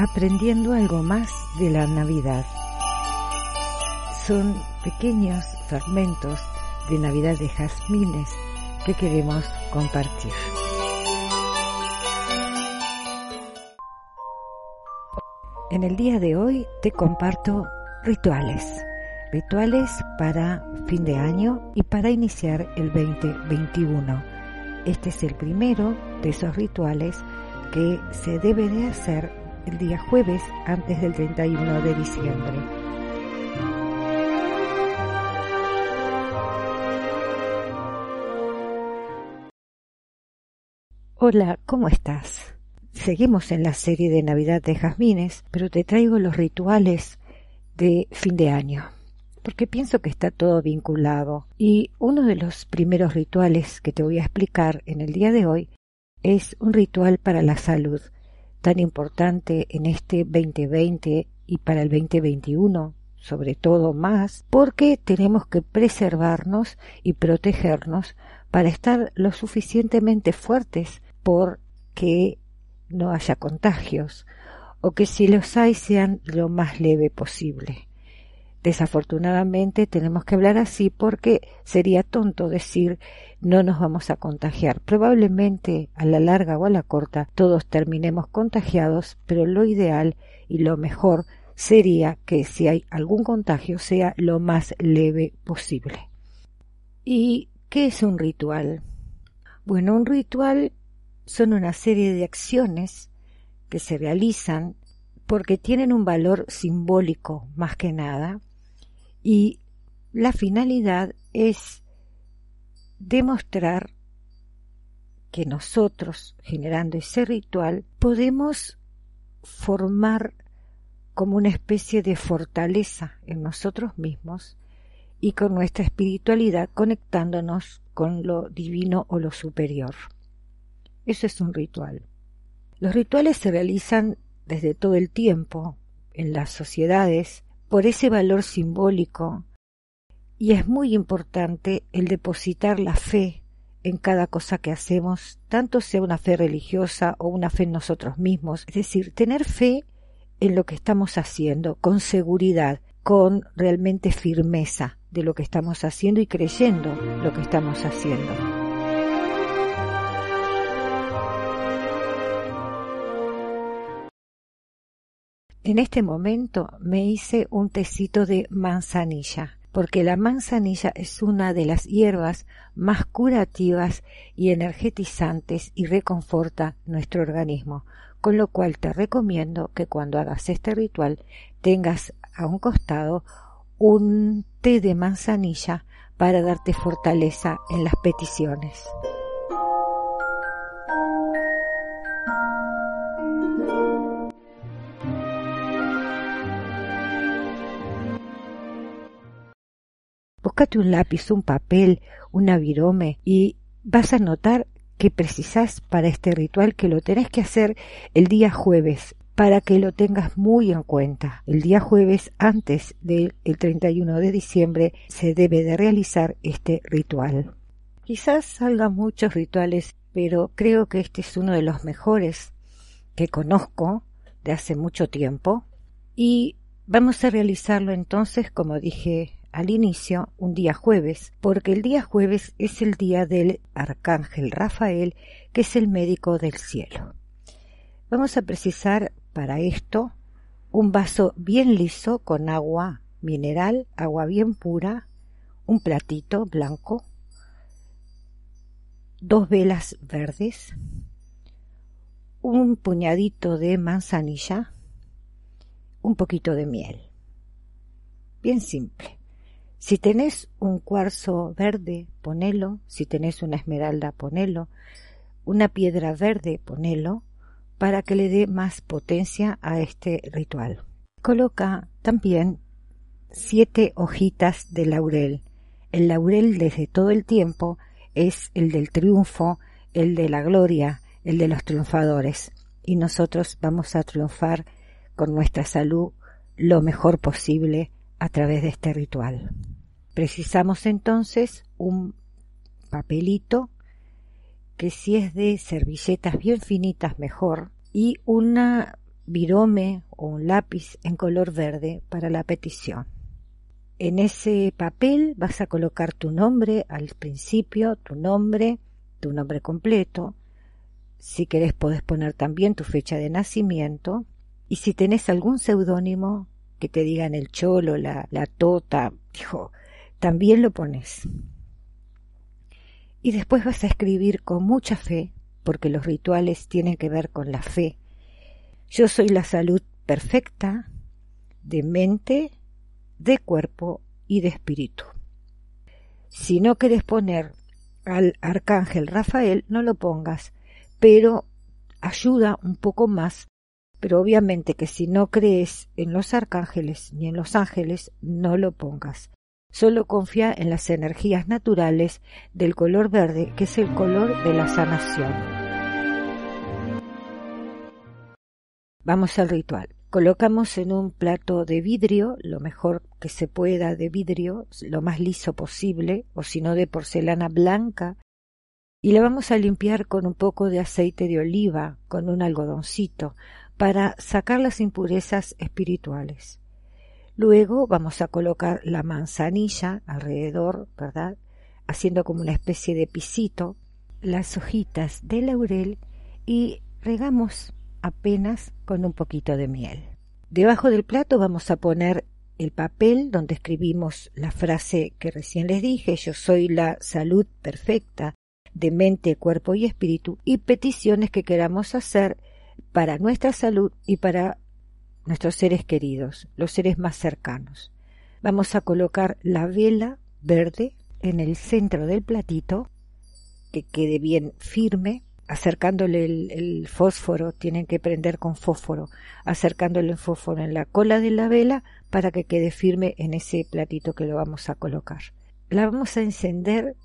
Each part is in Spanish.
Aprendiendo algo más de la Navidad. Son pequeños fragmentos de Navidad de jazmines que queremos compartir. En el día de hoy te comparto rituales, rituales para fin de año y para iniciar el 2021. Este es el primero de esos rituales que se debe de hacer el día jueves antes del 31 de diciembre. Hola, ¿cómo estás? Seguimos en la serie de Navidad de Jazmines, pero te traigo los rituales de fin de año, porque pienso que está todo vinculado. Y uno de los primeros rituales que te voy a explicar en el día de hoy es un ritual para la salud, tan importante en este 2020 y para el 2021, sobre todo más, porque tenemos que preservarnos y protegernos para estar lo suficientemente fuertes por que no haya contagios o que si los hay sean lo más leve posible. Desafortunadamente tenemos que hablar así porque sería tonto decir no nos vamos a contagiar. Probablemente a la larga o a la corta todos terminemos contagiados, pero lo ideal y lo mejor sería que si hay algún contagio sea lo más leve posible. ¿Y qué es un ritual? Bueno, un ritual son una serie de acciones que se realizan porque tienen un valor simbólico más que nada y la finalidad es demostrar que nosotros, generando ese ritual, podemos formar como una especie de fortaleza en nosotros mismos y con nuestra espiritualidad conectándonos con lo divino o lo superior. Eso es un ritual. Los rituales se realizan desde todo el tiempo en las sociedades por ese valor simbólico y es muy importante el depositar la fe en cada cosa que hacemos, tanto sea una fe religiosa o una fe en nosotros mismos, es decir, tener fe en lo que estamos haciendo, con seguridad, con realmente firmeza de lo que estamos haciendo y creyendo lo que estamos haciendo. En este momento me hice un tecito de manzanilla, porque la manzanilla es una de las hierbas más curativas y energetizantes y reconforta nuestro organismo, con lo cual te recomiendo que cuando hagas este ritual tengas a un costado un té de manzanilla para darte fortaleza en las peticiones. Búscate un lápiz, un papel, un avirome y vas a notar que precisas para este ritual que lo tenés que hacer el día jueves para que lo tengas muy en cuenta. El día jueves antes del 31 de diciembre se debe de realizar este ritual. Quizás salgan muchos rituales, pero creo que este es uno de los mejores que conozco de hace mucho tiempo y vamos a realizarlo entonces, como dije al inicio un día jueves, porque el día jueves es el día del arcángel Rafael, que es el médico del cielo. Vamos a precisar para esto un vaso bien liso con agua mineral, agua bien pura, un platito blanco, dos velas verdes, un puñadito de manzanilla, un poquito de miel. Bien simple. Si tenés un cuarzo verde, ponelo. Si tenés una esmeralda, ponelo. Una piedra verde, ponelo, para que le dé más potencia a este ritual. Coloca también siete hojitas de laurel. El laurel desde todo el tiempo es el del triunfo, el de la gloria, el de los triunfadores. Y nosotros vamos a triunfar con nuestra salud lo mejor posible a través de este ritual. Precisamos entonces un papelito que si es de servilletas bien finitas mejor y una virome o un lápiz en color verde para la petición. En ese papel vas a colocar tu nombre al principio, tu nombre, tu nombre completo. Si querés podés poner también tu fecha de nacimiento. Y si tenés algún seudónimo que te digan el cholo, la, la tota, dijo, también lo pones. Y después vas a escribir con mucha fe, porque los rituales tienen que ver con la fe. Yo soy la salud perfecta de mente, de cuerpo y de espíritu. Si no quieres poner al arcángel Rafael, no lo pongas, pero ayuda un poco más. Pero obviamente que si no crees en los arcángeles ni en los ángeles, no lo pongas. Solo confía en las energías naturales del color verde, que es el color de la sanación. Vamos al ritual. Colocamos en un plato de vidrio, lo mejor que se pueda de vidrio, lo más liso posible, o si no de porcelana blanca, y la vamos a limpiar con un poco de aceite de oliva, con un algodoncito, para sacar las impurezas espirituales. Luego vamos a colocar la manzanilla alrededor, ¿verdad? Haciendo como una especie de pisito, las hojitas de laurel y regamos apenas con un poquito de miel. Debajo del plato vamos a poner el papel donde escribimos la frase que recién les dije, yo soy la salud perfecta de mente, cuerpo y espíritu, y peticiones que queramos hacer para nuestra salud y para nuestros seres queridos, los seres más cercanos. Vamos a colocar la vela verde en el centro del platito, que quede bien firme, acercándole el, fósforo, tienen que prender con fósforo, acercándole el fósforo en la cola de la vela para que quede firme en ese platito que lo vamos a colocar. La vamos a encender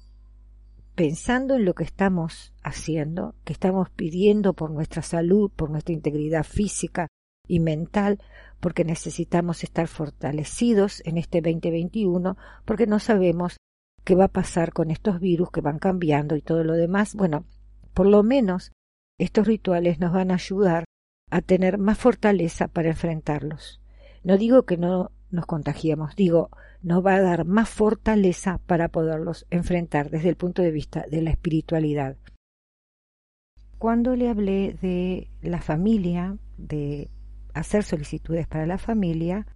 pensando en lo que estamos haciendo, que estamos pidiendo por nuestra salud, por nuestra integridad física y mental, porque necesitamos estar fortalecidos en este 2021, porque no sabemos qué va a pasar con estos virus que van cambiando y todo lo demás. Bueno, por lo menos estos rituales nos van a ayudar a tener más fortaleza para enfrentarlos. No digo que no nos contagiemos, digo, nos va a dar más fortaleza para poderlos enfrentar desde el punto de vista de la espiritualidad. Cuando le hablé de la familia, de hacer solicitudes para la familia,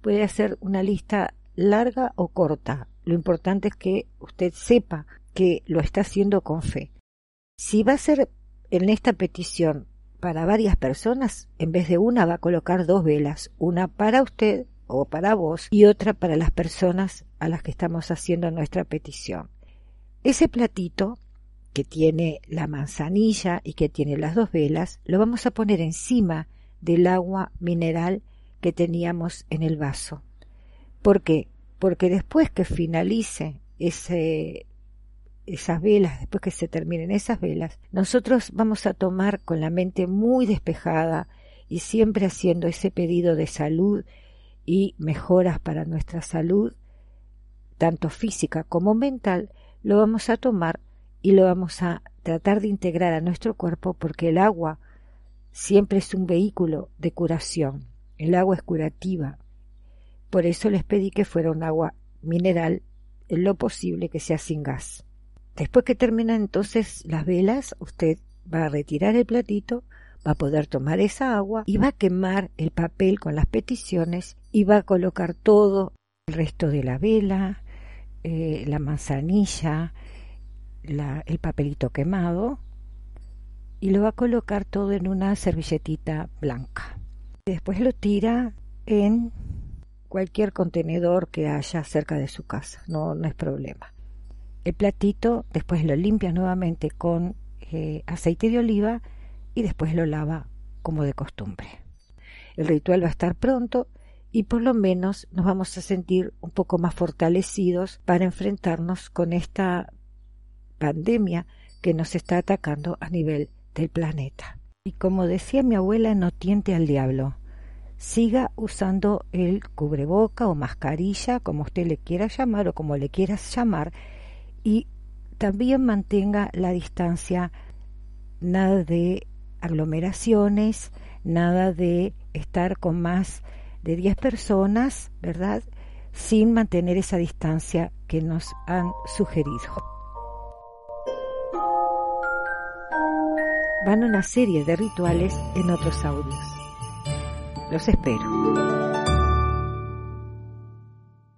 puede hacer una lista larga o corta. Lo importante es que usted sepa que lo está haciendo con fe. Si va a ser en esta petición para varias personas, en vez de una va a colocar dos velas, una para usted o para vos y otra para las personas a las que estamos haciendo nuestra petición. Ese platito que tiene la manzanilla y que tiene las dos velas, lo vamos a poner encima del agua mineral que teníamos en el vaso. ¿Por qué? Porque después que finalice ese esas velas, después que se terminen esas velas, nosotros vamos a tomar con la mente muy despejada y siempre haciendo ese pedido de salud y mejoras para nuestra salud, tanto física como mental, lo vamos a tomar y lo vamos a tratar de integrar a nuestro cuerpo porque el agua siempre es un vehículo de curación. El agua es curativa. Por eso les pedí que fuera un agua mineral en lo posible que sea sin gas. Después que terminan entonces las velas, usted va a retirar el platito, va a poder tomar esa agua y va a quemar el papel con las peticiones y va a colocar todo el resto de la vela, eh, la manzanilla, el papelito quemado y lo va a colocar todo en una servilletita blanca. Después lo tira en cualquier contenedor que haya cerca de su casa, no, no es problema. El platito después lo limpia nuevamente con eh, aceite de oliva y después lo lava como de costumbre. El ritual va a estar pronto y por lo menos nos vamos a sentir un poco más fortalecidos para enfrentarnos con esta pandemia que nos está atacando a nivel del planeta. Y como decía mi abuela, no tiente al diablo. Siga usando el cubreboca o mascarilla, como usted le quiera llamar o como le quieras llamar, y también mantenga la distancia, nada de aglomeraciones, nada de estar con más de 10 personas, ¿verdad? Sin mantener esa distancia que nos han sugerido. Van una serie de rituales en otros audios. Los espero.